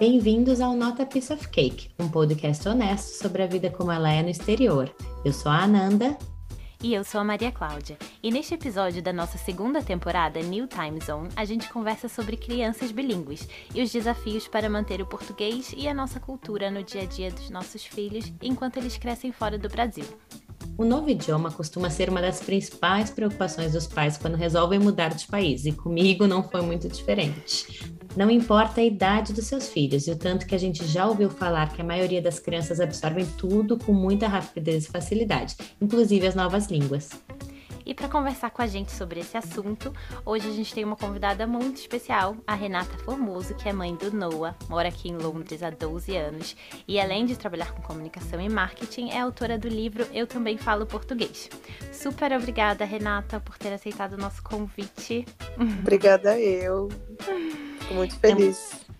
Bem-vindos ao Nota Piece of Cake, um podcast honesto sobre a vida como ela é no exterior. Eu sou a Ananda. E eu sou a Maria Cláudia. E neste episódio da nossa segunda temporada New Time Zone, a gente conversa sobre crianças bilíngues e os desafios para manter o português e a nossa cultura no dia a dia dos nossos filhos enquanto eles crescem fora do Brasil. O novo idioma costuma ser uma das principais preocupações dos pais quando resolvem mudar de país, e comigo não foi muito diferente. Não importa a idade dos seus filhos e o tanto que a gente já ouviu falar que a maioria das crianças absorvem tudo com muita rapidez e facilidade, inclusive as novas línguas. E para conversar com a gente sobre esse assunto, hoje a gente tem uma convidada muito especial, a Renata Formoso, que é mãe do Noah, mora aqui em Londres há 12 anos e além de trabalhar com comunicação e marketing, é autora do livro Eu Também Falo Português. Super obrigada, Renata, por ter aceitado o nosso convite. Obrigada eu. Fico muito feliz.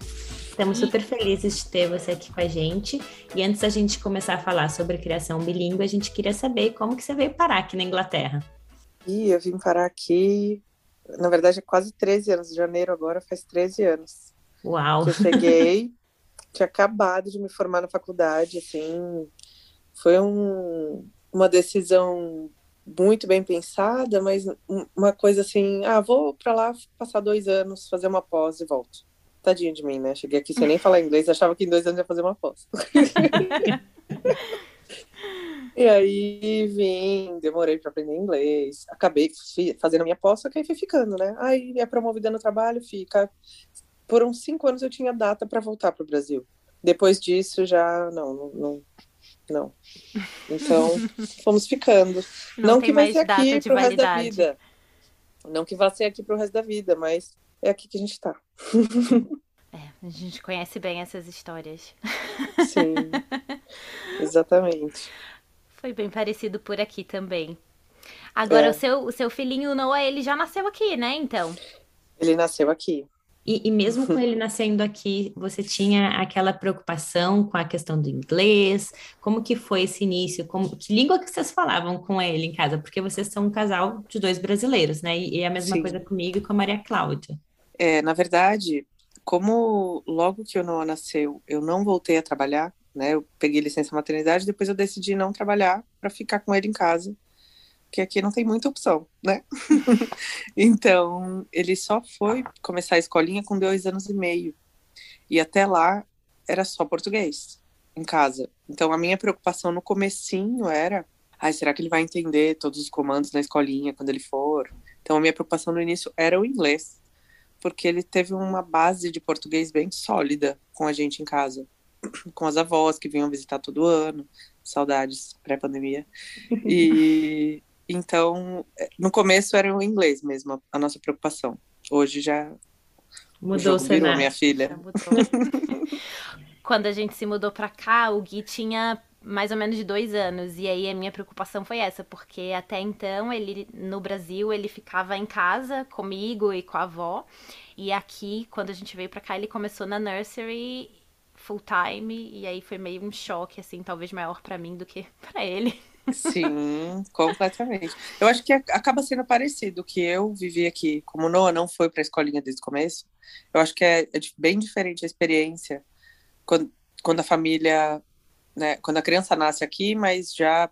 Estamos super felizes de ter você aqui com a gente. E antes da gente começar a falar sobre criação bilíngue, a gente queria saber como que você veio parar aqui na Inglaterra. E eu vim parar aqui, na verdade, há quase 13 anos. De janeiro agora faz 13 anos. Uau! Que eu cheguei, tinha acabado de me formar na faculdade, assim. Foi um, uma decisão muito bem pensada, mas uma coisa assim, ah, vou para lá passar dois anos, fazer uma pós e volto. Tadinho de mim, né? Cheguei aqui sem nem falar inglês, achava que em dois anos ia fazer uma pós. E aí vim, demorei para aprender inglês, acabei fazendo a minha pós, só que aí fui ficando, né? Aí é promovida no trabalho, fica. Por uns cinco anos eu tinha data para voltar para o Brasil. Depois disso já não, não, não. Então fomos ficando. Não, não que vai ser aqui pro resto da vida. Não que vá ser aqui pro resto da vida, mas é aqui que a gente está. É, a gente conhece bem essas histórias. Sim, exatamente. Foi bem parecido por aqui também. Agora, é. o, seu, o seu filhinho Noah, ele já nasceu aqui, né, então? Ele nasceu aqui. E, e, mesmo com ele nascendo aqui, você tinha aquela preocupação com a questão do inglês? Como que foi esse início? Como, que língua que vocês falavam com ele em casa? Porque vocês são um casal de dois brasileiros, né? E, e é a mesma Sim. coisa comigo e com a Maria Cláudia. É, na verdade, como logo que o Noah nasceu, eu não voltei a trabalhar, né? Eu peguei licença maternidade, depois eu decidi não trabalhar para ficar com ele em casa, que aqui não tem muita opção, né? então, ele só foi começar a escolinha com dois anos e meio. E até lá era só português em casa. Então, a minha preocupação no comecinho era, ai, será que ele vai entender todos os comandos na escolinha quando ele for? Então, a minha preocupação no início era o inglês, porque ele teve uma base de português bem sólida com a gente em casa com as avós que vinham visitar todo ano, saudades pré-pandemia. E então, no começo era o inglês mesmo, a nossa preocupação. Hoje já mudou o cenário. minha filha. Quando a gente se mudou para cá, o Gui tinha mais ou menos de dois anos. E aí a minha preocupação foi essa, porque até então ele no Brasil ele ficava em casa comigo e com a avó. E aqui, quando a gente veio para cá, ele começou na nursery full time e aí foi meio um choque assim, talvez maior para mim do que para ele. Sim, completamente. Eu acho que acaba sendo parecido que eu vivi aqui, como Noah não foi para a escolinha desde o começo. Eu acho que é, é bem diferente a experiência quando, quando a família, né, quando a criança nasce aqui, mas já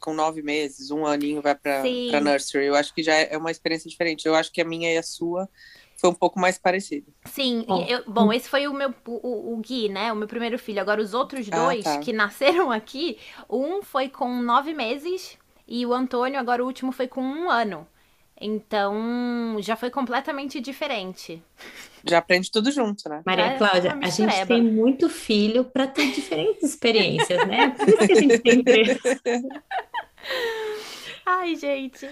com nove meses, um aninho vai para nursery. Eu acho que já é uma experiência diferente. Eu acho que a minha e a sua foi um pouco mais parecido. Sim, bom, eu, bom esse foi o meu o, o, Gui, né? O meu primeiro filho. Agora, os outros ah, dois ah, tá. que nasceram aqui, um foi com nove meses e o Antônio, agora o último, foi com um ano. Então, já foi completamente diferente. Já aprende tudo junto, né? Maria é, Cláudia, a gente tem muito filho para ter diferentes experiências, né? Por isso que a gente tem Ai, gente.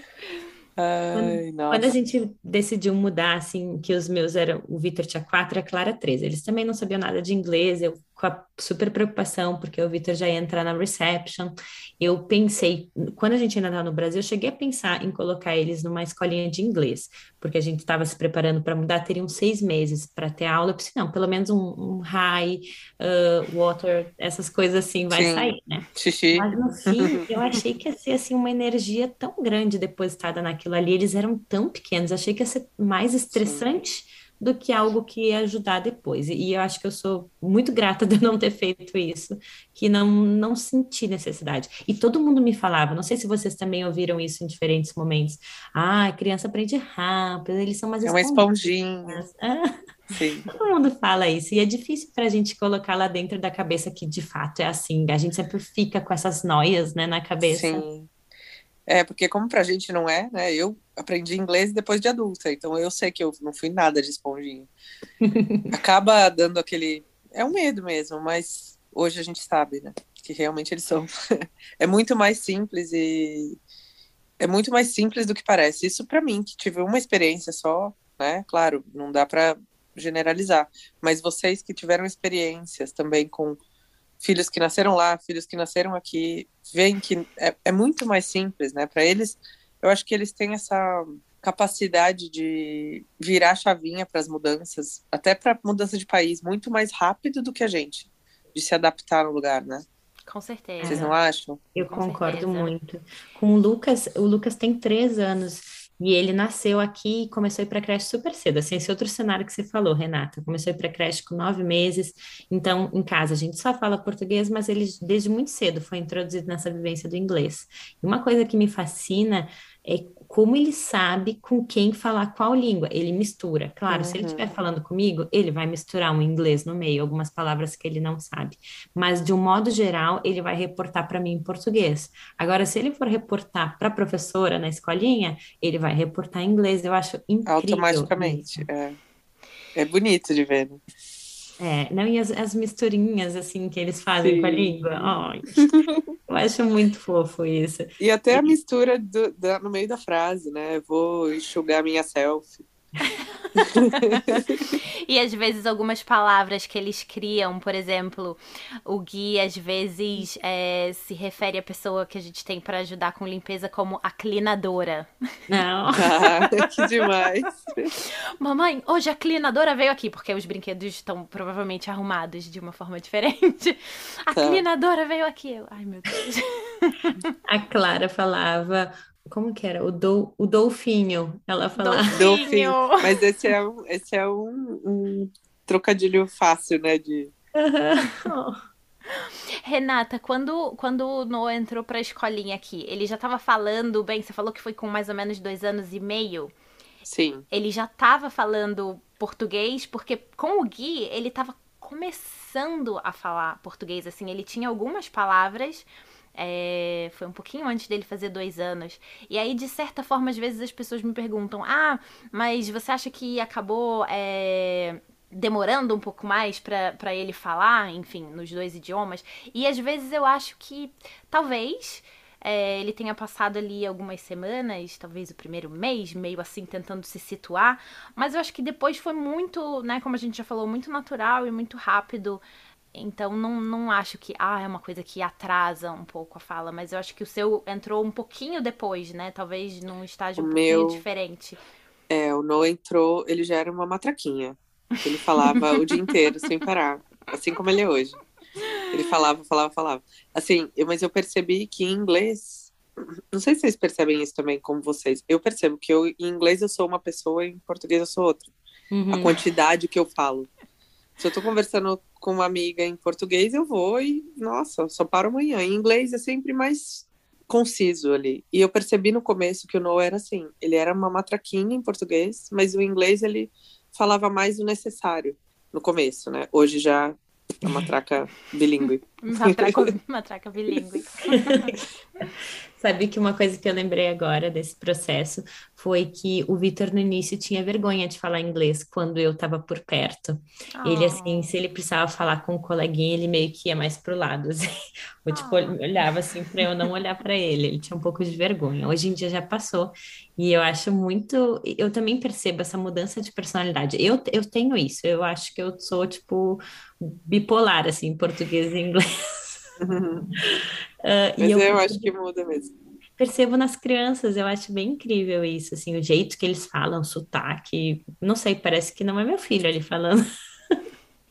Ai, quando, quando, a gente decidiu mudar, assim, que os meus eram, o Vitor tinha quatro e a Clara três, eles também não sabiam nada de inglês, eu com a super preocupação, porque o Vitor já ia entrar na reception. Eu pensei, quando a gente ainda estava no Brasil, eu cheguei a pensar em colocar eles numa escolinha de inglês, porque a gente estava se preparando para mudar, teriam seis meses para ter aula. Eu pensei, não, pelo menos um, um high, uh, water, essas coisas assim vai Sim. sair, né? Xixi. Mas no fim, eu achei que ia ser assim, uma energia tão grande depositada naquilo ali, eles eram tão pequenos, achei que ia ser mais estressante. Sim do que algo que ia ajudar depois. E eu acho que eu sou muito grata de não ter feito isso, que não, não senti necessidade. E todo mundo me falava, não sei se vocês também ouviram isso em diferentes momentos. Ah, criança aprende rápido, eles são mais É uma esponjinha. Ah, todo mundo fala isso, e é difícil para a gente colocar lá dentro da cabeça que de fato é assim. A gente sempre fica com essas noias né, na cabeça. Sim. É, porque como pra gente não é, né? Eu aprendi inglês depois de adulta, então eu sei que eu não fui nada de esponjinha. Acaba dando aquele. É um medo mesmo, mas hoje a gente sabe, né? Que realmente eles são. é muito mais simples e. É muito mais simples do que parece. Isso para mim, que tive uma experiência só, né? Claro, não dá para generalizar, mas vocês que tiveram experiências também com filhos que nasceram lá, filhos que nasceram aqui, veem que é, é muito mais simples, né? Para eles, eu acho que eles têm essa capacidade de virar chavinha para as mudanças, até para mudança de país, muito mais rápido do que a gente, de se adaptar no lugar, né? Com certeza. Vocês não acham? Eu Com concordo certeza. muito. Com o Lucas, o Lucas tem três anos e ele nasceu aqui e começou a ir para creche super cedo. Assim, esse outro cenário que você falou, Renata. Começou a ir para creche com nove meses. Então, em casa, a gente só fala português, mas ele, desde muito cedo, foi introduzido nessa vivência do inglês. E uma coisa que me fascina é como ele sabe com quem falar qual língua. Ele mistura. Claro, se ele Uhum. estiver falando comigo, ele vai misturar um inglês no meio, algumas palavras que ele não sabe. Mas, de um modo geral, ele vai reportar para mim em português. Agora, se ele for reportar para a professora na escolinha, ele vai reportar em inglês. Eu acho incrível Automaticamente. É. é bonito de ver. É, não, e as, as misturinhas, assim, que eles fazem com a Sim. língua. Eu acho muito fofo isso. E até a mistura do- da- no meio da frase, né? Vou enxugar minha selfie. E às vezes algumas palavras que eles criam, por exemplo, o Gui às vezes é, se refere à pessoa que a gente tem para ajudar com limpeza como a clinadora. Não. Ah, que demais. Mamãe, hoje a clinadora veio aqui, porque os brinquedos estão provavelmente arrumados de uma forma diferente. A Tá. clinadora veio aqui. Ai, meu Deus. A Clara falava, como que era? O, dol, o dolfinho. Ela falava. Dolfinho. Mas esse é um, esse é um, um trocadilho fácil, né? De... Renata, quando, quando o Noah entrou pra escolinha aqui, ele já tava falando bem, você falou que foi com mais ou menos dois anos e meio. Sim. Ele já tava falando português, porque com o Gui, ele tava começando a falar português, assim, ele tinha algumas palavras, é, foi um pouquinho antes dele fazer dois anos. E aí, de certa forma, às vezes as pessoas me perguntam: Ah, mas você acha que acabou é, demorando um pouco mais pra ele falar, enfim, nos dois idiomas? E às vezes eu acho que talvez. é, ele tenha passado ali algumas semanas, talvez o primeiro mês, meio assim, tentando se situar. Mas eu acho que depois foi muito, né, como a gente já falou, muito natural e muito rápido. Então não, não acho que ah, é uma coisa que atrasa um pouco a fala, mas eu acho que o seu entrou um pouquinho depois, né? Talvez num estágio O um pouquinho meu- diferente. É, o Noah entrou, ele já era uma matraquinha. Ele falava o dia inteiro, sem parar. Assim como ele é hoje. Ele falava, falava, falava. Assim, eu- mas eu percebi que em inglês. Não sei se vocês percebem isso também, como vocês. Eu percebo que eu, em inglês eu sou uma pessoa, em português eu sou outra. A Uhum. quantidade que eu falo. Se eu tô conversando com uma amiga em português, eu vou e, nossa, só paro amanhã. Em inglês é sempre mais conciso ali. E eu percebi no começo que o Noah era assim. Ele era uma matraquinha em português, mas o inglês ele falava mais o necessário no começo, né? Hoje já é uma matraca bilíngue. Matraca, matraca bilíngue. Sabe que uma coisa que eu lembrei agora desse processo foi que o Vitor no início tinha vergonha de falar inglês quando eu estava por perto. Ele, Ah. assim, se ele precisava falar com um coleguinha, ele meio que ia mais pro lado, assim. Ou, tipo, ele olhava assim para eu não olhar para ele. Ele tinha um pouco de vergonha. Hoje em dia já passou. E eu acho muito. Eu também percebo essa mudança de personalidade. Eu, eu tenho isso. Eu acho que eu sou, tipo, bipolar, assim, português e inglês. E Mas eu, eu acho que muda mesmo. percebo nas crianças, eu acho bem incrível isso, assim, o jeito que eles falam, o sotaque, não sei, parece que não é meu filho ali falando.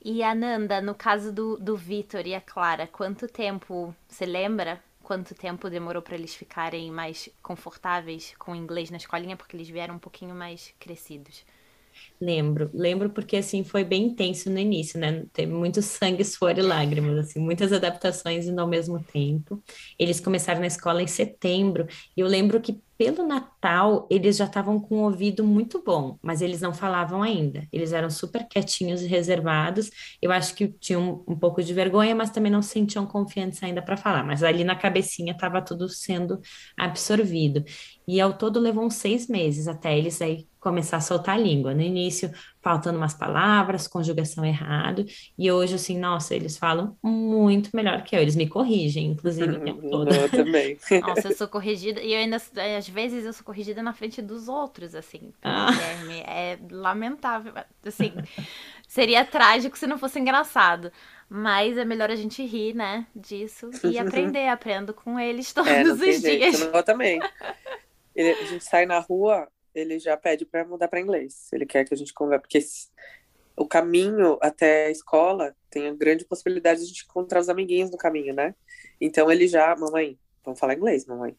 E a Nanda, no caso do, do Vitor e a Clara, quanto tempo, você lembra? Quanto tempo demorou para eles ficarem mais confortáveis com o inglês na escolinha? Porque eles vieram um pouquinho mais crescidos. Lembro, lembro porque assim foi bem intenso no início, né? Teve muito sangue, suor e lágrimas, assim, muitas adaptações indo ao mesmo tempo. Eles começaram na escola em setembro, e eu lembro que pelo Natal eles já estavam com o ouvido muito bom, mas eles não falavam ainda. Eles eram super quietinhos e reservados. Eu acho que tinham um, um pouco de vergonha, mas também não se sentiam confiantes ainda para falar. Mas ali na cabecinha estava tudo sendo absorvido. E ao todo levou uns seis meses até eles aí começar a soltar a língua. No início, faltando umas palavras, conjugação errado, e hoje, assim, nossa, eles falam muito melhor que eu, eles me corrigem, inclusive, o tempo todo. Eu também. Nossa, eu sou corrigida, e eu ainda, às vezes, eu sou corrigida na frente dos outros, assim, ah. Guilherme, é lamentável, assim, seria trágico se não fosse engraçado. Mas é melhor a gente rir, né, disso e aprender. Aprendo com eles todos é, os dias. Jeito, eu também. A gente sai na rua, ele já pede para mudar para inglês. Ele quer que a gente converse, porque o caminho até a escola tem a grande possibilidade de a gente encontrar os amiguinhos no caminho, né? Então ele já, mamãe, vamos falar inglês, mamãe.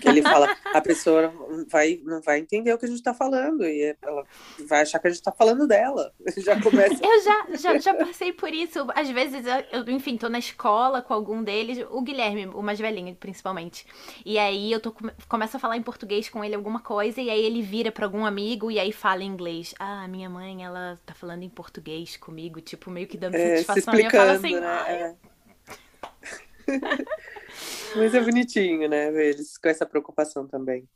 Que ele fala, a pessoa vai, não vai entender o que a gente está falando e ela vai achar que a gente está falando dela. Já começa. Eu já, já, já passei por isso. Às vezes, eu, enfim, tô na escola com algum deles, o Guilherme, o mais velhinho, principalmente. E aí eu tô, começo a falar em português com ele alguma coisa, e aí ele vira para algum amigo e aí fala em inglês. Ah, minha mãe, ela tá falando em português comigo, tipo, meio que dando é, satisfação. Se explicando, e eu falo assim, né? É. Mas é bonitinho, né? Eles com essa preocupação também.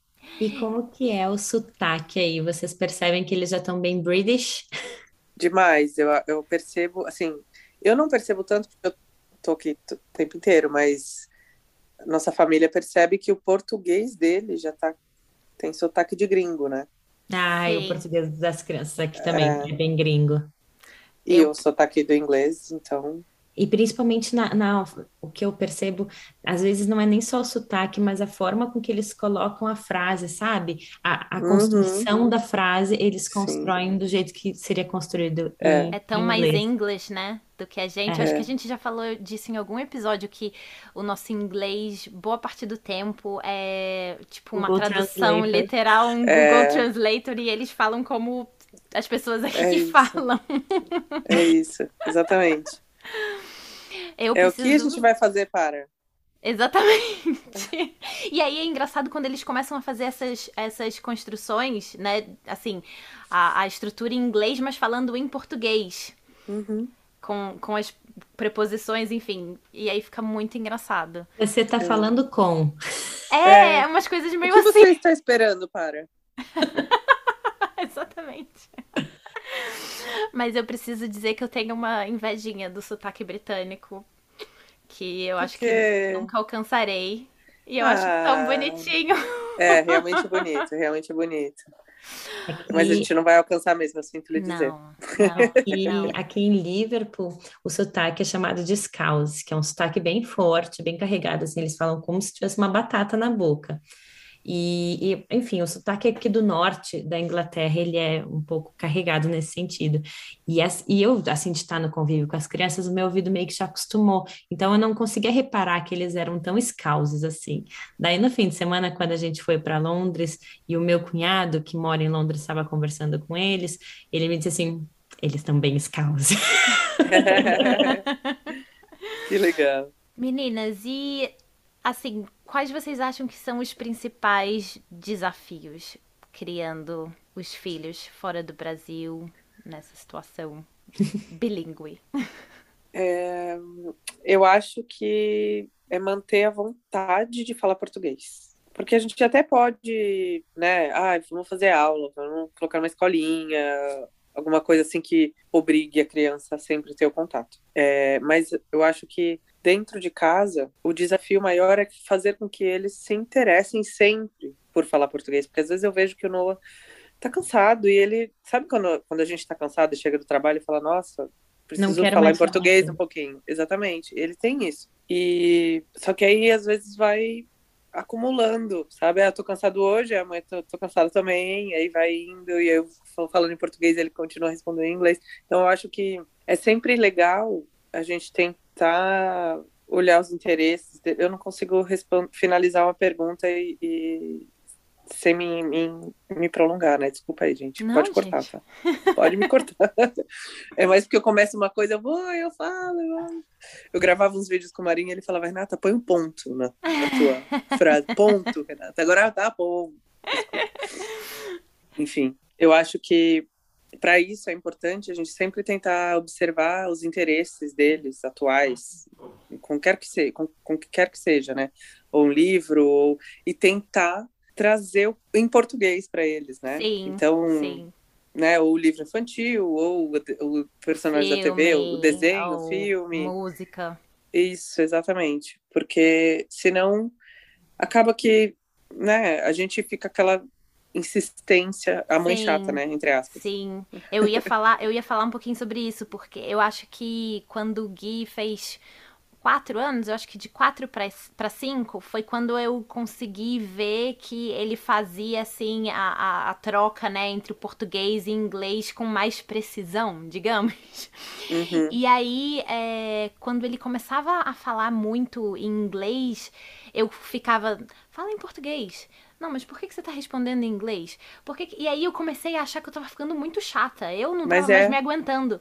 E como que é o sotaque aí? Vocês percebem que eles já estão bem British? Demais. Eu, eu percebo, assim, eu não percebo tanto porque eu tô aqui o tempo inteiro, mas nossa família percebe que o português dele já tá tem sotaque de gringo, né? Ah, e o português das crianças aqui também é, é bem gringo. E eu... o sotaque do inglês, então e principalmente na, na, o que eu percebo, às vezes não é nem só o sotaque, mas a forma com que eles colocam a frase, sabe? A, a uhum. construção da frase, eles constroem Sim. do jeito que seria construído. É, em, é tão mais inglês, né? Do que a gente. É. Acho que a gente já falou disso em algum episódio que o nosso inglês, boa parte do tempo, é tipo uma Google tradução Translator. literal, um é. Google Translator, e eles falam como as pessoas aqui é falam. É isso, exatamente. Eu é preciso... o que a gente vai fazer para. Exatamente. e aí é engraçado quando eles começam a fazer essas, essas construções, né? Assim, a, a estrutura em inglês, mas falando em português. Uhum. Com, com as preposições, enfim. E aí fica muito engraçado. Você tá é. falando com. É, é, umas coisas meio o que assim. Você está esperando para. Exatamente. Mas eu preciso dizer que eu tenho uma invejinha do sotaque britânico. Que eu acho que nunca alcançarei. E eu ah, acho tão bonitinho. É, realmente bonito, realmente bonito. Aqui... Mas a gente não vai alcançar mesmo, eu sinto lhe dizer. Não, não. Aqui, aqui em Liverpool, o sotaque é chamado de scouse, que é um sotaque bem forte, bem carregado, assim, eles falam como se tivesse uma batata na boca. E, e, enfim, o sotaque aqui do norte da Inglaterra, ele é um pouco carregado nesse sentido. E, as, e eu, assim, de estar no convívio com as crianças, o meu ouvido meio que já acostumou. Então, eu não conseguia reparar que eles eram tão escausos assim. Daí, no fim de semana, quando a gente foi para Londres, e o meu cunhado, que mora em Londres, estava conversando com eles, ele me disse assim, eles estão bem escausos. que legal. Meninas, e assim, quais vocês acham que são os principais desafios criando os filhos fora do Brasil nessa situação bilíngue? É, eu acho que é manter a vontade de falar português. Porque a gente até pode, né? Ah, vamos fazer aula, vamos colocar uma escolinha, alguma coisa assim que obrigue a criança a sempre ter o contato. É, mas eu acho que dentro de casa, o desafio maior é fazer com que eles se interessem sempre por falar português, porque às vezes eu vejo que o Noah tá cansado e ele sabe quando, quando a gente tá cansado e chega do trabalho e fala, nossa, preciso falar em português falar. um pouquinho. Exatamente, ele tem isso. E só que aí às vezes vai acumulando, sabe? Ah, tô cansado hoje, amanhã tô, tô cansado também, aí vai indo e eu falando em português ele continua respondendo em inglês. Então eu acho que é sempre legal a gente tentar olhar os interesses. Eu não consigo finalizar uma pergunta e, e sem me, me, me, prolongar, né? Desculpa aí, gente. Não, Pode cortar, gente. tá? Pode me cortar. é mais porque eu começo uma coisa, eu vou, eu falo, eu, eu gravava uns vídeos com o Marinho e ele falava, Renata, põe um ponto na, na tua frase. Ponto, Renata. Agora tá bom. Enfim, eu acho que para isso é importante a gente sempre tentar observar os interesses deles atuais, com quer que seja, com, com que quer que seja, né? Ou um livro, ou, e tentar trazer em português para eles, né? Sim, então, sim. né? Ou o livro infantil, ou o, personagem filme, da TV, o desenho, o filme, música. Isso, exatamente, porque senão acaba que, né? A gente fica aquela insistência, a mãe Sim. chata, né, entre aspas. Sim. Eu ia falar, eu ia falar um pouquinho sobre isso, porque eu acho que quando o Gui fez quatro anos, eu acho que de quatro para cinco, foi quando eu consegui ver que ele fazia, assim, a, a, a, troca, né, entre o português e inglês com mais precisão, digamos. Uhum. E aí, é, quando ele começava a falar muito em inglês, eu ficava, fala em português. Não, mas por que, que você tá respondendo em inglês? Por que E aí eu comecei a achar que eu tava ficando muito chata. Eu não tava é... mais me aguentando.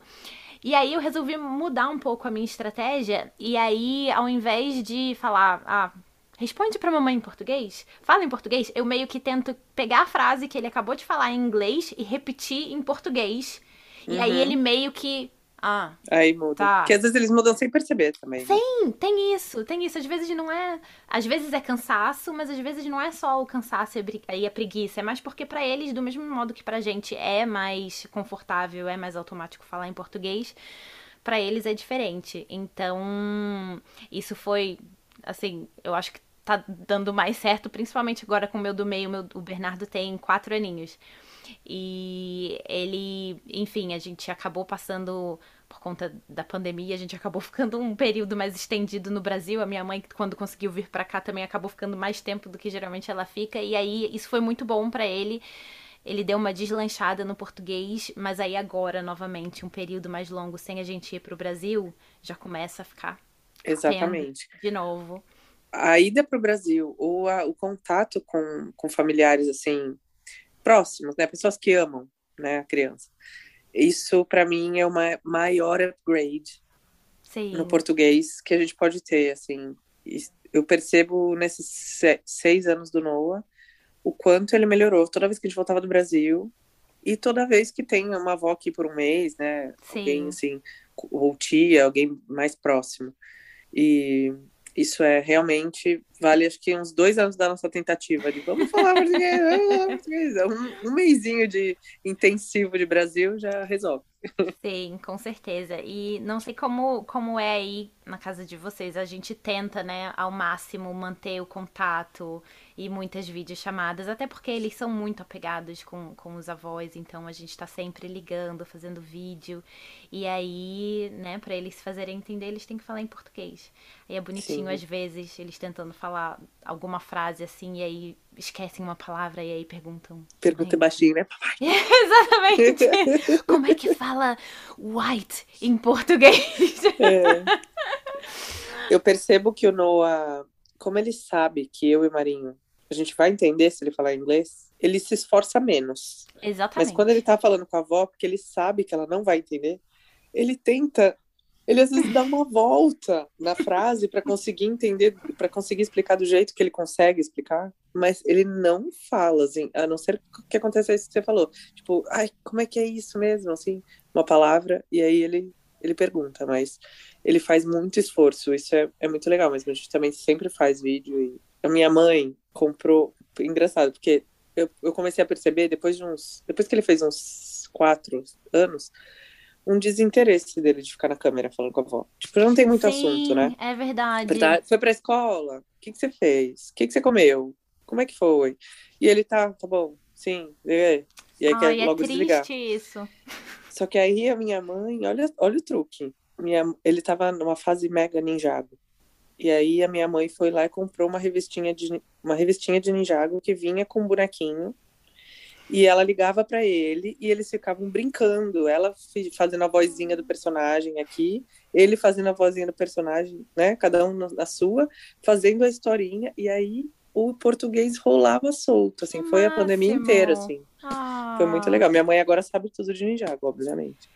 E aí eu resolvi mudar um pouco a minha estratégia. E aí, ao invés de falar, ah, responde pra mamãe em português, fala em português, eu meio que tento pegar a frase que ele acabou de falar em inglês e repetir em português. Uhum. E aí uhum. ele meio que ah. Aí muda. Tá. Porque às vezes eles mudam sem perceber também. Né? Sim, tem isso, tem isso. Às vezes não é. Às vezes é cansaço, mas às vezes não é só o cansaço e a preguiça. É mais porque para eles, do mesmo modo que pra gente é mais confortável, é mais automático falar em português, para eles é diferente. Então, isso foi. Assim, eu acho que tá dando mais certo, principalmente agora com o meu do meio. Meu, o Bernardo tem quatro aninhos. E ele, enfim, a gente acabou passando por conta da pandemia, a gente acabou ficando um período mais estendido no Brasil. A minha mãe, quando conseguiu vir para cá, também acabou ficando mais tempo do que geralmente ela fica. E aí isso foi muito bom para ele. Ele deu uma deslanchada no português, mas aí agora, novamente, um período mais longo sem a gente ir para o Brasil, já começa a ficar. Exatamente. De novo. A ida para o Brasil ou a, o contato com, com familiares, assim, próximos, né? Pessoas que amam, né, a criança. Isso para mim é uma maior upgrade Sim. no português que a gente pode ter, assim. Eu percebo nesses seis anos do Noah o quanto ele melhorou toda vez que a gente voltava do Brasil e toda vez que tem uma avó aqui por um mês, né? Sim. Alguém assim, ou tia, alguém mais próximo. E isso é realmente vale acho que uns dois anos da nossa tentativa de vamos falar português, vamos falar português. Um, um mêsinho de intensivo de Brasil já resolve. Sim, com certeza. E não sei como, como é aí na casa de vocês. A gente tenta, né, ao máximo manter o contato e muitas videochamadas, até porque eles são muito apegados com, com os avós, então a gente tá sempre ligando, fazendo vídeo. E aí, né, para eles fazerem entender, eles têm que falar em português. E é bonitinho, Sim. às vezes, eles tentando falar alguma frase assim, e aí esquecem uma palavra e aí perguntam. Pergunta é baixinho, né, papai? Exatamente. Como é que fala white em português? É. Eu percebo que o Noah, como ele sabe que eu e Marinho, a gente vai entender se ele falar inglês, ele se esforça menos. Exatamente. Mas quando ele tá falando com a avó, porque ele sabe que ela não vai entender, ele tenta ele às vezes dá uma volta na frase para conseguir entender, para conseguir explicar do jeito que ele consegue explicar, mas ele não fala, assim, a não ser que aconteça isso que você falou. Tipo, ai, como é que é isso mesmo? Assim, uma palavra, e aí ele, ele pergunta, mas ele faz muito esforço, isso é, é muito legal, mas a gente também sempre faz vídeo. E a minha mãe comprou, engraçado, porque eu, eu comecei a perceber depois de uns. Depois que ele fez uns quatro anos um desinteresse dele de ficar na câmera falando com a avó. Tipo, não tem muito Sim, assunto, né? É verdade. Foi pra escola? O que, que você fez? O que, que você comeu? Como é que foi? E ele tá, tá bom, sim, é. E aí Ai, quer é logo desligar. isso. Só que aí a minha mãe, olha, olha o truque. Minha, ele tava numa fase mega ninjago. E aí a minha mãe foi lá e comprou uma revistinha de uma revistinha de Ninjago que vinha com um bonequinho e ela ligava para ele e eles ficavam brincando, ela fazendo a vozinha do personagem aqui, ele fazendo a vozinha do personagem, né? Cada um na sua, fazendo a historinha. E aí o português rolava solto, assim, foi a pandemia inteira, assim. Ah. Foi muito legal. Minha mãe agora sabe tudo de Ninjago, obviamente.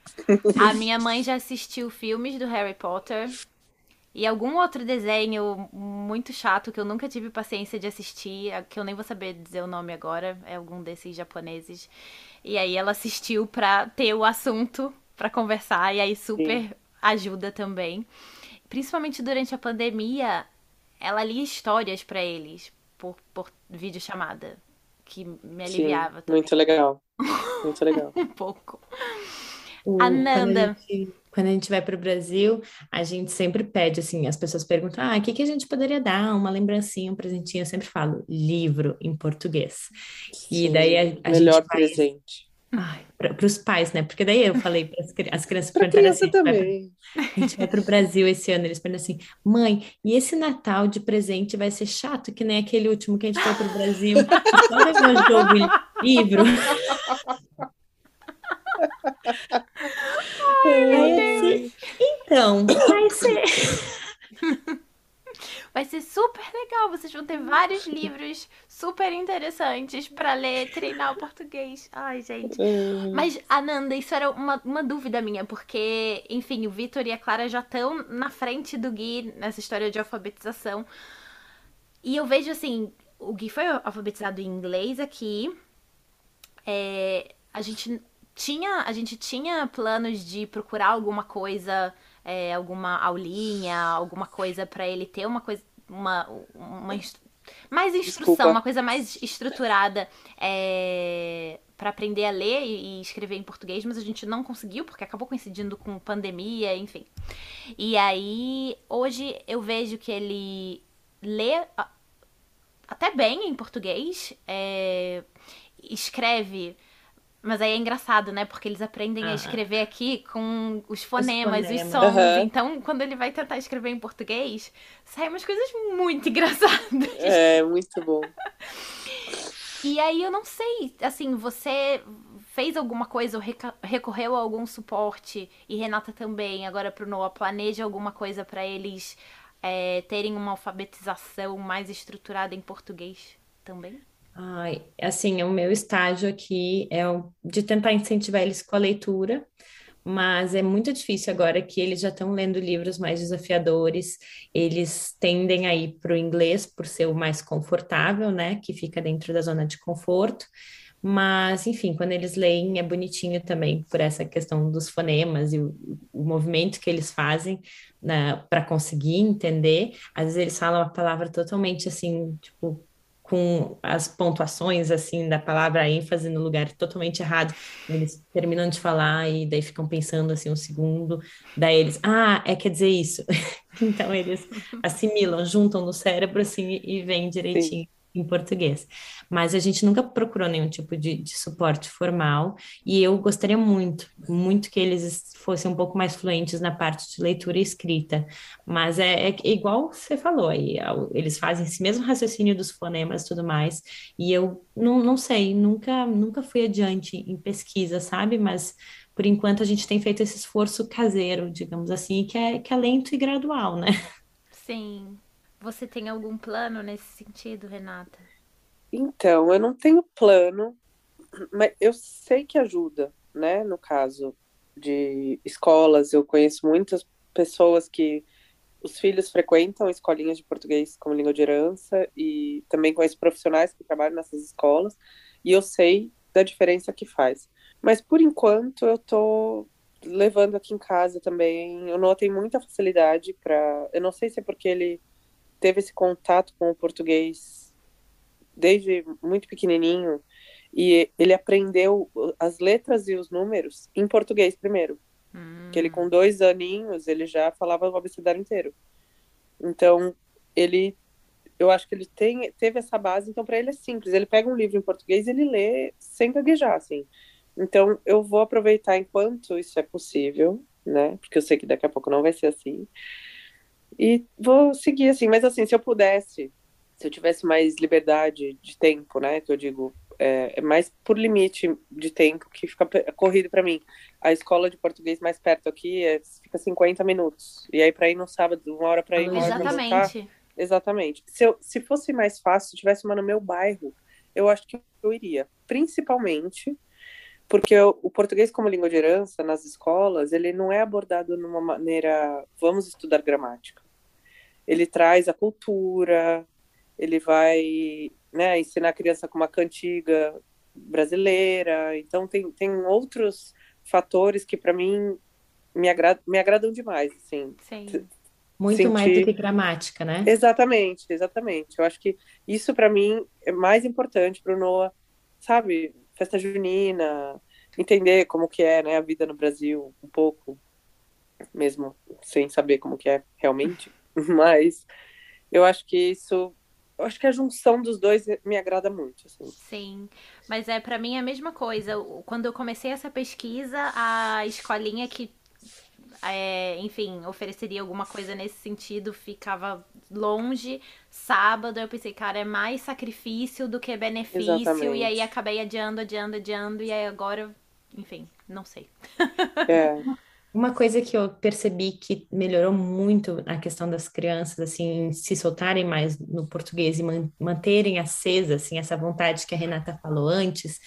A minha mãe já assistiu filmes do Harry Potter e algum outro desenho muito chato que eu nunca tive paciência de assistir, que eu nem vou saber dizer o nome agora, é algum desses japoneses. E aí ela assistiu pra ter o assunto para conversar, e aí super Sim. ajuda também. Principalmente durante a pandemia, ela lia histórias para eles por, por videochamada, que me aliviava Sim, também. Muito legal. Muito legal. um pouco. Uh, Ananda. Gente, quando a gente vai para o Brasil, a gente sempre pede, assim, as pessoas perguntam, ah, o que, que a gente poderia dar? Uma lembrancinha, um presentinho. Eu sempre falo, livro em português. Sim, e daí a, a melhor presente. Para os pais, né? Porque daí eu falei para as crianças para criança assim, também. a gente vai para o Brasil esse ano, eles perguntam assim, mãe, e esse Natal de presente vai ser chato que nem aquele último que a gente foi para o Brasil? Só o jogo livro. Ai, então, vai ser. Vai ser super legal. Vocês vão ter vários livros super interessantes para ler, treinar o português. Ai, gente. É. Mas, Ananda, isso era uma, uma dúvida minha, porque, enfim, o Vitor e a Clara já estão na frente do Gui nessa história de alfabetização. E eu vejo assim, o Gui foi alfabetizado em inglês aqui. É, a gente tinha, a gente tinha planos de procurar alguma coisa é, alguma aulinha, alguma coisa para ele ter uma coisa, uma, uma mais instrução, Desculpa. uma coisa mais estruturada é, para aprender a ler e, e, escrever em português, mas a gente não conseguiu porque acabou coincidindo com pandemia, enfim. E aí hoje eu vejo que ele lê até bem em português, é, escreve mas aí é engraçado, né? Porque eles aprendem a escrever aqui com os fonemas, os, fonemas. os sons. Uhum. Então, quando ele vai tentar escrever em português, saem umas coisas muito engraçadas. É, muito bom. e aí eu não sei, assim, você fez alguma coisa ou recorreu a algum suporte, e Renata também, agora pro Noah, planeja alguma coisa para eles é, terem uma alfabetização mais estruturada em português também? Ai, assim, o meu estágio aqui é de tentar incentivar eles com a leitura, mas é muito difícil agora que eles já estão lendo livros mais desafiadores, eles tendem a ir para o inglês por ser o mais confortável, né, que fica dentro da zona de conforto, mas, enfim, quando eles leem é bonitinho também por essa questão dos fonemas e o, o movimento que eles fazem né, para conseguir entender. Às vezes eles falam a palavra totalmente assim, tipo, com as pontuações assim da palavra ênfase no lugar totalmente errado. Eles terminam de falar e daí ficam pensando assim um segundo, daí eles, ah, é quer dizer isso. então eles assimilam, juntam no cérebro assim e vem direitinho. Sim em português. Mas a gente nunca procurou nenhum tipo de, de, suporte formal e eu gostaria muito, muito que eles fossem um pouco mais fluentes na parte de leitura e escrita. Mas é, é igual você falou aí, eles fazem esse mesmo raciocínio dos fonemas e tudo mais, e eu não, não sei, nunca, nunca fui adiante em pesquisa, sabe? Mas por enquanto a gente tem feito esse esforço caseiro, digamos assim, que é, que é lento e gradual, né? Sim, você tem algum plano nesse sentido, Renata? Então, eu não tenho plano, mas eu sei que ajuda, né? No caso de escolas, eu conheço muitas pessoas que os filhos frequentam escolinhas de português como língua de herança e também conheço profissionais que trabalham nessas escolas e eu sei da diferença que faz. Mas por enquanto eu tô levando aqui em casa também. Eu não tenho muita facilidade para, eu não sei se é porque ele teve esse contato com o português desde muito pequenininho e ele aprendeu as letras e os números em português primeiro. Hum. Que ele com dois aninhos ele já falava o abecedário inteiro. Então ele, eu acho que ele tem, teve essa base. Então para ele é simples. Ele pega um livro em português e ele lê sem gaguejar, assim. Então eu vou aproveitar enquanto isso é possível, né? Porque eu sei que daqui a pouco não vai ser assim. E vou seguir assim, mas assim, se eu pudesse, se eu tivesse mais liberdade de tempo, né, que eu digo, é, é mais por limite de tempo que fica corrido para mim. A escola de português mais perto aqui é, fica 50 minutos. E aí para ir no sábado, uma hora para ir, uma Exatamente. hora pra voltar, exatamente. Se, eu, se fosse mais fácil, se tivesse uma no meu bairro, eu acho que eu iria. Principalmente porque o, português como língua de herança nas escolas, ele não é abordado numa maneira, vamos estudar gramática. Ele traz a cultura, ele vai né, ensinar a criança com uma cantiga brasileira. Então, tem, tem outros fatores que, para mim, me, agrad, me agradam demais. Assim. Sim. Muito Sentir... mais do que gramática, né? Exatamente, exatamente. Eu acho que isso, para mim, é mais importante para o Noah, sabe? Festa junina, entender como que é né, a vida no Brasil um pouco, mesmo sem saber como que é realmente. Mas eu acho que isso eu acho que a junção dos dois me agrada muito. Assim. Sim, mas é para mim a mesma coisa. Quando eu comecei essa pesquisa, a escolinha que, é, enfim, ofereceria alguma coisa nesse sentido ficava longe. Sábado eu pensei, cara, é mais sacrifício do que benefício. Exatamente. E aí acabei adiando, adiando, adiando. E aí agora, enfim, não sei. É. Uma coisa que eu percebi que melhorou muito a questão das crianças, assim, se soltarem mais no português e man manterem acesa, assim, essa vontade que a Renata falou antes,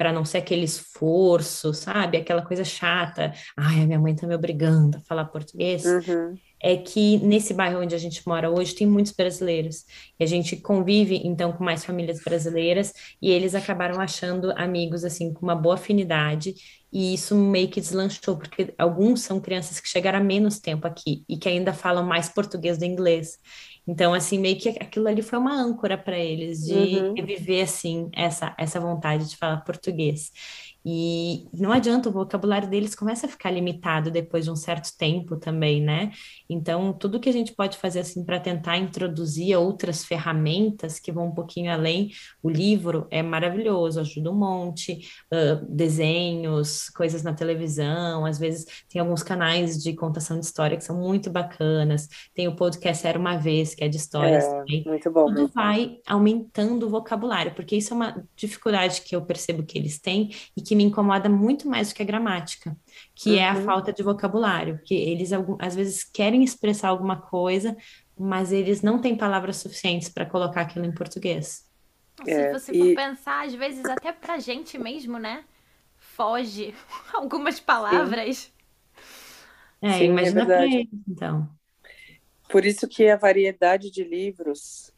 para não ser aquele esforço, sabe? Aquela coisa chata. Ai, a minha mãe tá me obrigando a falar português. Uhum é que nesse bairro onde a gente mora hoje tem muitos brasileiros. E a gente convive então com mais famílias brasileiras e eles acabaram achando amigos assim com uma boa afinidade e isso meio que deslanchou porque alguns são crianças que chegaram há menos tempo aqui e que ainda falam mais português do inglês. Então, assim, meio que aquilo ali foi uma âncora para eles de uhum. viver assim essa essa vontade de falar português. E não adianta, o vocabulário deles começa a ficar limitado depois de um certo tempo também, né? Então, tudo que a gente pode fazer assim para tentar introduzir outras ferramentas que vão um pouquinho além, o livro é maravilhoso, ajuda um monte, uh, desenhos, coisas na televisão, às vezes tem alguns canais de contação de história que são muito bacanas, tem o podcast Era Uma Vez, que é de histórias é, também. Muito bom. Tudo vai aumentando o vocabulário, porque isso é uma dificuldade que eu percebo que eles têm e que que me incomoda muito mais do que a gramática, que uhum. é a uhum. falta de vocabulário, que eles às vezes querem expressar alguma coisa, mas eles não têm palavras suficientes para colocar aquilo em português. É, Se você e... for pensar, às vezes até pra gente mesmo, né? Foge algumas palavras. Sim. É, Sim, imagina é pra eles, então. Por isso que a variedade de livros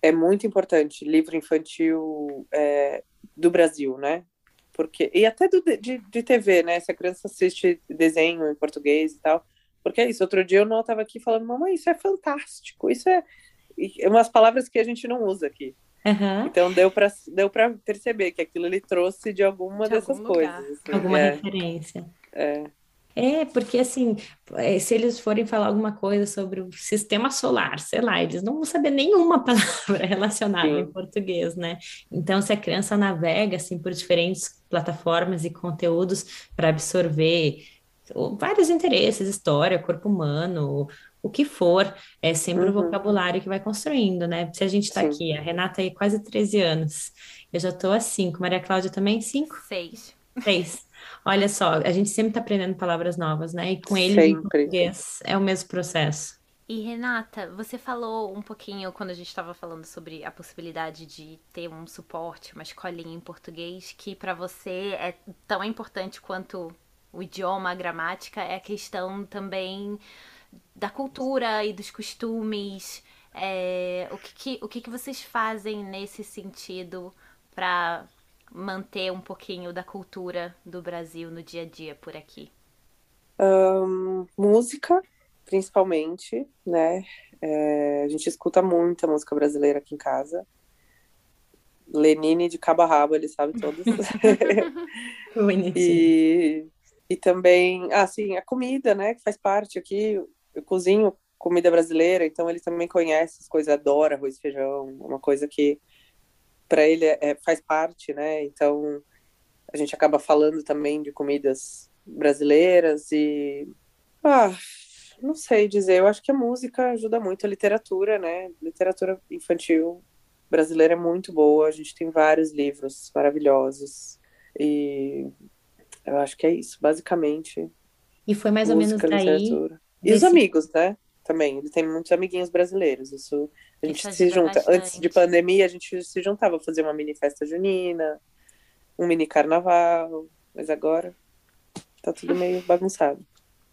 é muito importante. Livro infantil é, do Brasil, né? Porque e até do, de, de TV, né? Se a criança assiste desenho em português e tal, porque é isso. Outro dia eu não estava aqui falando, mamãe, isso é fantástico, isso é umas palavras que a gente não usa aqui. Uhum. Então deu para deu para perceber que aquilo ele trouxe de alguma de dessas coisas, assim, alguma é. referência. É. É, porque assim, é, se eles forem falar alguma coisa sobre o sistema solar, sei lá, eles não vão saber nenhuma palavra relacionada Sim. em português, né? Então, se a criança navega assim por diferentes plataformas e conteúdos para absorver vários interesses, história, corpo humano, o que for, é sempre uhum. o vocabulário que vai construindo, né? Se a gente está aqui, a Renata aí quase 13 anos, eu já estou há 5, Maria Cláudia também 5? 6. 6. Olha só, a gente sempre está aprendendo palavras novas, né? E com ele em português é o mesmo processo. E Renata, você falou um pouquinho quando a gente estava falando sobre a possibilidade de ter um suporte, uma escolinha em português, que para você é tão importante quanto o idioma, a gramática, é a questão também da cultura e dos costumes. É, o que, que, o que, que vocês fazem nesse sentido para manter um pouquinho da cultura do Brasil no dia a dia por aqui? Um, música, principalmente, né? É, a gente escuta muita música brasileira aqui em casa. Lenine de cabo a rabo, ele sabe todos. e, e também, assim, a comida, né? Que faz parte aqui. Eu cozinho comida brasileira, então ele também conhece as coisas, adora arroz e feijão, uma coisa que para ele é, é, faz parte, né? Então a gente acaba falando também de comidas brasileiras e ah, não sei dizer. Eu acho que a música ajuda muito, a literatura, né? Literatura infantil brasileira é muito boa. A gente tem vários livros maravilhosos e eu acho que é isso, basicamente. E foi mais música, ou menos daí. E os amigos, né? também. Ele tem muitos amiguinhos brasileiros. Isso a gente Isso se junta. Bastante. Antes de pandemia, a gente se juntava, fazer uma mini festa junina, um mini carnaval. Mas agora tá tudo meio bagunçado.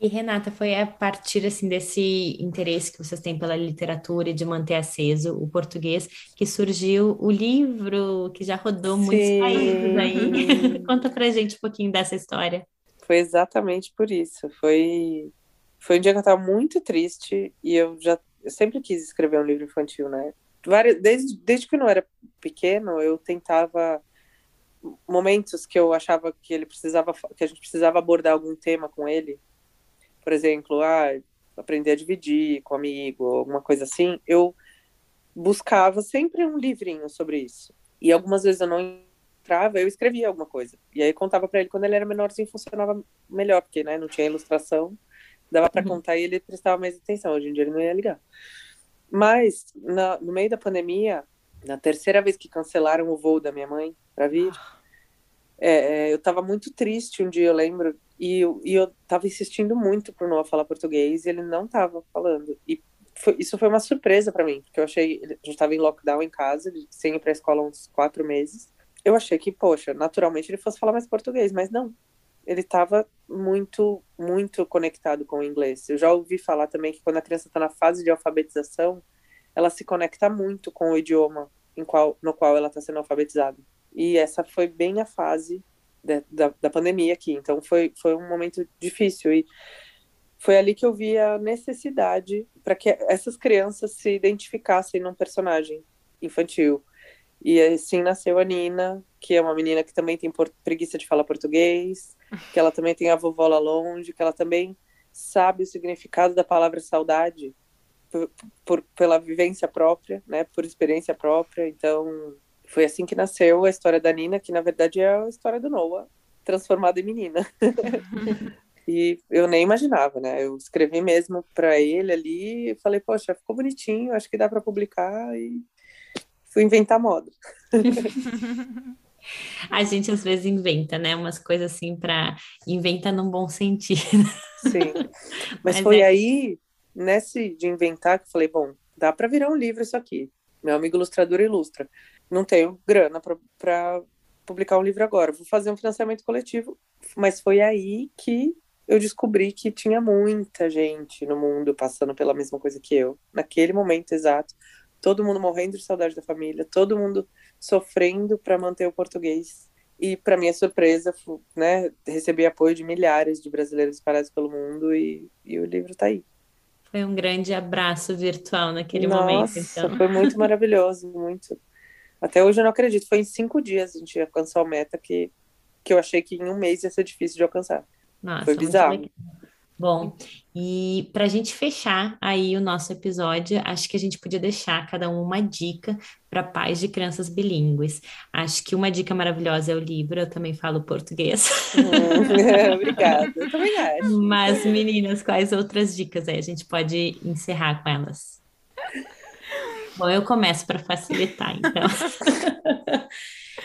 E Renata, foi a partir assim desse interesse que vocês têm pela literatura e de manter aceso o português que surgiu o livro que já rodou Sim. muitos países aí. Conta pra gente um pouquinho dessa história. Foi exatamente por isso. Foi foi um dia que eu estava muito triste e eu já eu sempre quis escrever um livro infantil, né? Desde, desde que eu não era pequeno, eu tentava momentos que eu achava que ele precisava que a gente precisava abordar algum tema com ele por exemplo, ah, aprender a dividir com amigo, alguma coisa assim, eu buscava sempre um livrinho sobre isso. E algumas vezes eu não entrava, eu escrevia alguma coisa. E aí contava para ele quando ele era menorzinho funcionava melhor, porque né, não tinha ilustração, dava para uhum. contar e ele prestava mais atenção. Hoje em dia ele não ia ligar. Mas na, no meio da pandemia, na terceira vez que cancelaram o voo da minha mãe para vir. É, é, eu estava muito triste um dia, eu lembro, e, e eu tava insistindo muito pro Noah falar português e ele não tava falando. E foi, isso foi uma surpresa para mim, porque eu achei. A gente tava em lockdown em casa, sem ir pra escola uns quatro meses. Eu achei que, poxa, naturalmente ele fosse falar mais português, mas não. Ele estava muito, muito conectado com o inglês. Eu já ouvi falar também que quando a criança está na fase de alfabetização, ela se conecta muito com o idioma qual, no qual ela está sendo alfabetizada. E essa foi bem a fase da, da pandemia aqui. Então foi, foi um momento difícil e foi ali que eu vi a necessidade para que essas crianças se identificassem num personagem infantil. E assim nasceu a Nina, que é uma menina que também tem preguiça de falar português, que ela também tem a vovó lá longe, que ela também sabe o significado da palavra saudade por, por, pela vivência própria, né, por experiência própria. Então, foi assim que nasceu a história da Nina, que na verdade é a história do Noah, transformada em menina. e eu nem imaginava, né? Eu escrevi mesmo para ele ali e falei, poxa, ficou bonitinho, acho que dá para publicar e fui inventar moda. A gente às vezes inventa, né? Umas coisas assim para inventa num bom sentido. Sim. Mas, Mas foi é... aí, nesse de inventar, que eu falei, bom, dá para virar um livro isso aqui. Meu amigo ilustrador ilustra não tenho grana para publicar um livro agora, vou fazer um financiamento coletivo. Mas foi aí que eu descobri que tinha muita gente no mundo passando pela mesma coisa que eu, naquele momento exato. Todo mundo morrendo de saudade da família, todo mundo sofrendo para manter o português. E, para minha surpresa, né, recebi apoio de milhares de brasileiros espalhados pelo mundo e, e o livro está aí. Foi um grande abraço virtual naquele Nossa, momento. Então. Foi muito maravilhoso, muito. Até hoje eu não acredito. Foi em cinco dias a gente alcançou a meta que, que eu achei que em um mês ia ser difícil de alcançar. Nossa, Foi bizarro. Bom, e para a gente fechar aí o nosso episódio, acho que a gente podia deixar cada um uma dica para pais de crianças bilíngues. Acho que uma dica maravilhosa é o livro, eu também falo português. Hum, obrigada, eu também acho. Mas, meninas, quais outras dicas aí a gente pode encerrar com elas? Bom, eu começo para facilitar, então.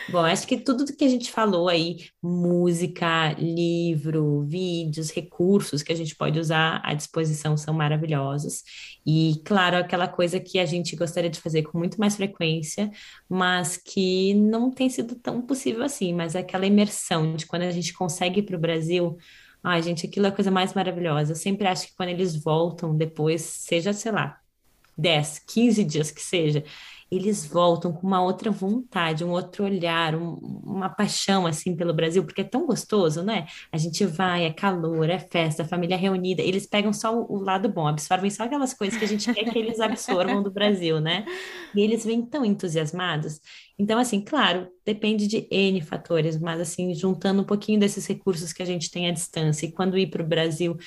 Bom, acho que tudo que a gente falou aí, música, livro, vídeos, recursos que a gente pode usar à disposição são maravilhosos. E, claro, aquela coisa que a gente gostaria de fazer com muito mais frequência, mas que não tem sido tão possível assim. Mas é aquela imersão de quando a gente consegue ir para o Brasil. Ai, gente, aquilo é a coisa mais maravilhosa. Eu sempre acho que quando eles voltam depois, seja, sei lá, 10, 15 dias que seja, eles voltam com uma outra vontade, um outro olhar, um, uma paixão assim pelo Brasil, porque é tão gostoso, né? A gente vai, é calor, é festa, família reunida. Eles pegam só o, o lado bom, absorvem só aquelas coisas que a gente quer que eles absorvam do Brasil, né? E eles vêm tão entusiasmados. Então, assim, claro, depende de N fatores, mas assim, juntando um pouquinho desses recursos que a gente tem à distância, e quando ir para o Brasil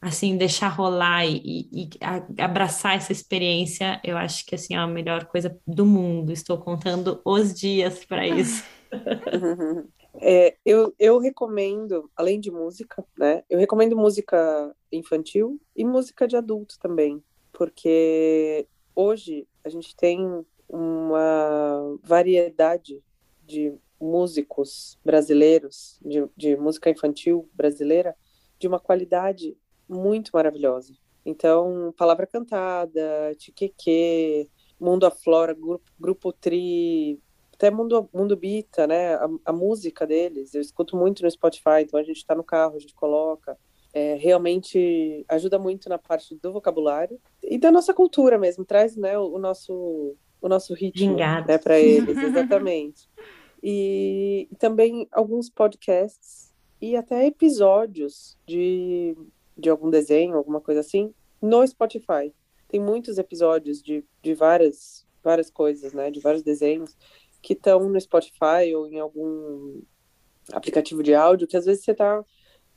assim, deixar rolar e, e, abraçar essa experiência, eu acho que assim é a melhor coisa do mundo. Estou contando os dias para isso. É, eu, eu recomendo, além de música, né? Eu recomendo música infantil e música de adulto também, porque hoje a gente tem uma variedade de músicos brasileiros, de, de música infantil brasileira, de uma qualidade muito maravilhosa. Então, Palavra Cantada, Tiqueque, Mundo Aflora, Grupo, Grupo Tri, até Mundo, Mundo Bita, né? A, a, música deles, eu escuto muito no Spotify, então a gente está no carro, a gente coloca. É, realmente ajuda muito na parte do vocabulário e da nossa cultura mesmo, traz né, o, o nosso o nosso ritmo né, para eles, exatamente. e, e também alguns podcasts e até episódios de, de algum desenho, alguma coisa assim, no Spotify. Tem muitos episódios de, de várias, várias coisas, né? De vários desenhos que estão no Spotify ou em algum aplicativo de áudio que às vezes você está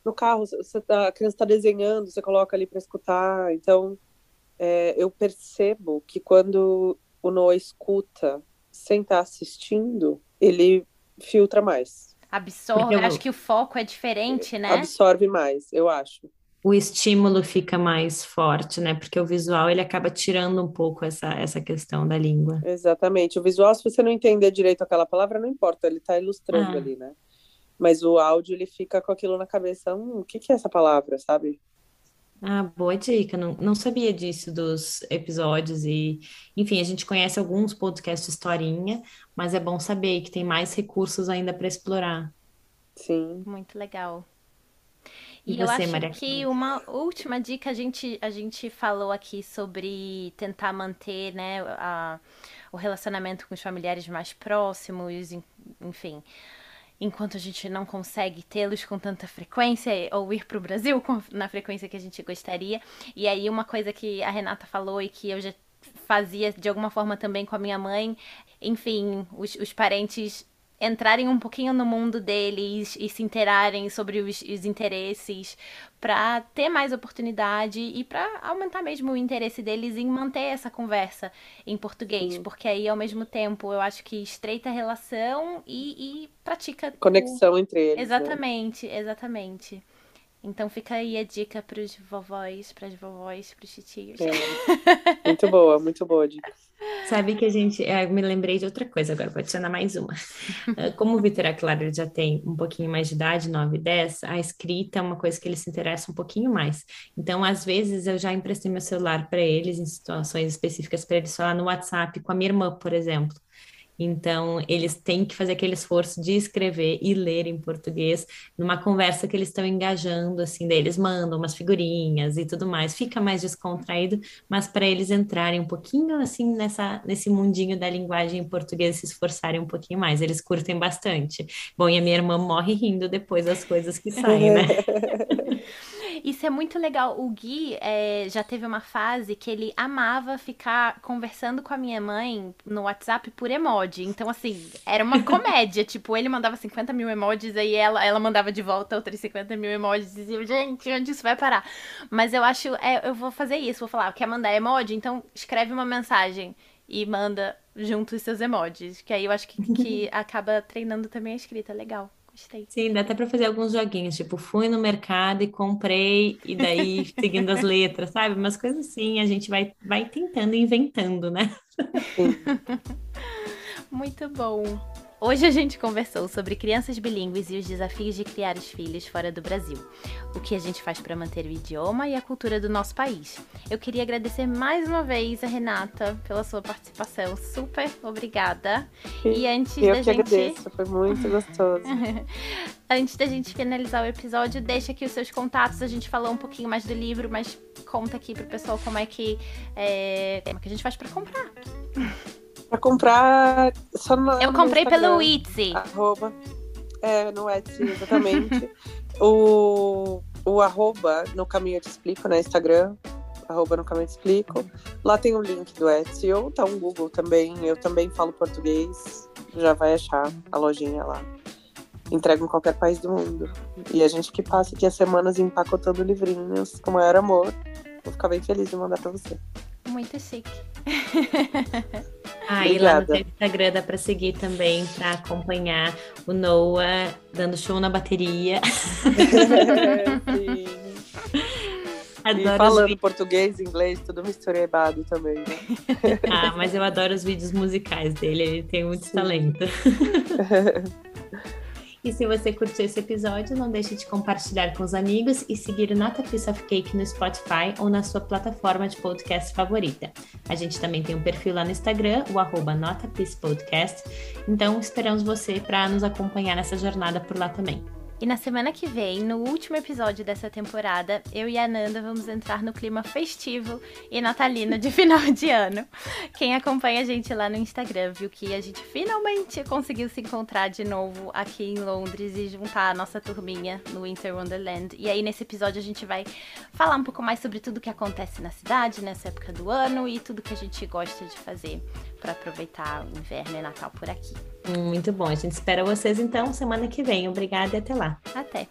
no carro, você tá, a criança está desenhando, você coloca ali para escutar. Então, é, eu percebo que quando o Noah escuta sem estar tá assistindo, ele filtra mais. Absorve, eu... acho que o foco é diferente, né? Absorve mais, eu acho. O estímulo fica mais forte, né? Porque o visual ele acaba tirando um pouco essa, essa questão da língua. Exatamente. O visual, se você não entender direito aquela palavra, não importa, ele está ilustrando ah. ali, né? Mas o áudio ele fica com aquilo na cabeça, hum, o que, que é essa palavra, sabe? Ah, boa dica. Não, não sabia disso dos episódios e, enfim, a gente conhece alguns podcasts historinha, mas é bom saber que tem mais recursos ainda para explorar. Sim. Muito legal. E, e eu acho Maria que uma última dica, a gente, a gente falou aqui sobre tentar manter, né, a, o relacionamento com os familiares mais próximos, enfim. Enquanto a gente não consegue tê-los com tanta frequência ou ir para o Brasil com, na frequência que a gente gostaria. E aí, uma coisa que a Renata falou e que eu já fazia de alguma forma também com a minha mãe, enfim, os, os parentes entrarem um pouquinho no mundo deles e se interarem sobre os, os interesses para ter mais oportunidade e para aumentar mesmo o interesse deles em manter essa conversa em português, Sim. porque aí ao mesmo tempo eu acho que estreita a relação e, e pratica conexão o... entre eles. Né? Exatamente, né? exatamente. Então fica aí a dica para os vovós, para as vovós, para os titios. É. Muito boa, muito boa dica. Sabe que a gente, é, eu me lembrei de outra coisa agora, vou adicionar mais uma. É, como o Vitor é claro, já tem um pouquinho mais de idade, 9 e 10, a escrita é uma coisa que ele se interessa um pouquinho mais. Então, às vezes, eu já emprestei meu celular para eles, em situações específicas, para eles falar no WhatsApp com a minha irmã, por exemplo. Então, eles têm que fazer aquele esforço de escrever e ler em português numa conversa que eles estão engajando, assim, daí eles mandam umas figurinhas e tudo mais. Fica mais descontraído, mas para eles entrarem um pouquinho, assim, nessa, nesse mundinho da linguagem em português, se esforçarem um pouquinho mais. Eles curtem bastante. Bom, e a minha irmã morre rindo depois das coisas que saem, né? Isso é muito legal. O Gui é, já teve uma fase que ele amava ficar conversando com a minha mãe no WhatsApp por emoji. Então, assim, era uma comédia. tipo, ele mandava 50 mil emojis, aí ela, ela mandava de volta outros 50 mil emojis. E eu, gente, onde isso vai parar? Mas eu acho, é, eu vou fazer isso. Vou falar, quer mandar emoji? Então, escreve uma mensagem e manda junto os seus emojis. Que aí eu acho que, que acaba treinando também a escrita. Legal. Gostei. Sim, dá até para fazer alguns joguinhos, tipo, fui no mercado e comprei, e daí seguindo as letras, sabe? Umas coisas assim, a gente vai, vai tentando, inventando, né? Muito bom. Hoje a gente conversou sobre crianças bilíngues e os desafios de criar os filhos fora do Brasil. O que a gente faz para manter o idioma e a cultura do nosso país. Eu queria agradecer mais uma vez a Renata pela sua participação. Super obrigada. E antes Eu da que gente. Agradeço, foi muito gostoso. antes da gente finalizar o episódio, deixa aqui os seus contatos. A gente falou um pouquinho mais do livro, mas conta aqui pro pessoal como é que, é, como é que a gente faz para comprar. Pra comprar só no, Eu comprei pelo Etsy. Arroba. É, no Etsy, exatamente. o, o arroba no caminho eu te explico, né? Instagram. Arroba no caminho eu te explico. Lá tem o link do Etsy, ou tá um Google também. Eu também falo português. Já vai achar a lojinha lá. Entrega em qualquer país do mundo. E a gente que passa aqui as semanas empacotando livrinhos com maior amor. Vou ficar bem feliz de mandar pra você. Muito chique. Ah, e lá no Instagram dá para seguir também para acompanhar o Noah dando show na bateria. Sim. Adoro e falando português, inglês, tudo misturado também, né? ah, mas eu adoro os vídeos musicais dele, ele tem muito Sim. talento. E se você curtiu esse episódio, não deixe de compartilhar com os amigos e seguir o Nota Piece of Cake no Spotify ou na sua plataforma de podcast favorita. A gente também tem um perfil lá no Instagram, o arroba Podcast. Então esperamos você para nos acompanhar nessa jornada por lá também. E na semana que vem, no último episódio dessa temporada, eu e a Nanda vamos entrar no clima festivo e natalino de final de ano. Quem acompanha a gente lá no Instagram viu que a gente finalmente conseguiu se encontrar de novo aqui em Londres e juntar a nossa turminha no Winter Wonderland. E aí nesse episódio a gente vai falar um pouco mais sobre tudo que acontece na cidade nessa época do ano e tudo que a gente gosta de fazer para aproveitar o inverno e Natal por aqui. Muito bom. A gente espera vocês então semana que vem. Obrigada e até lá. Até.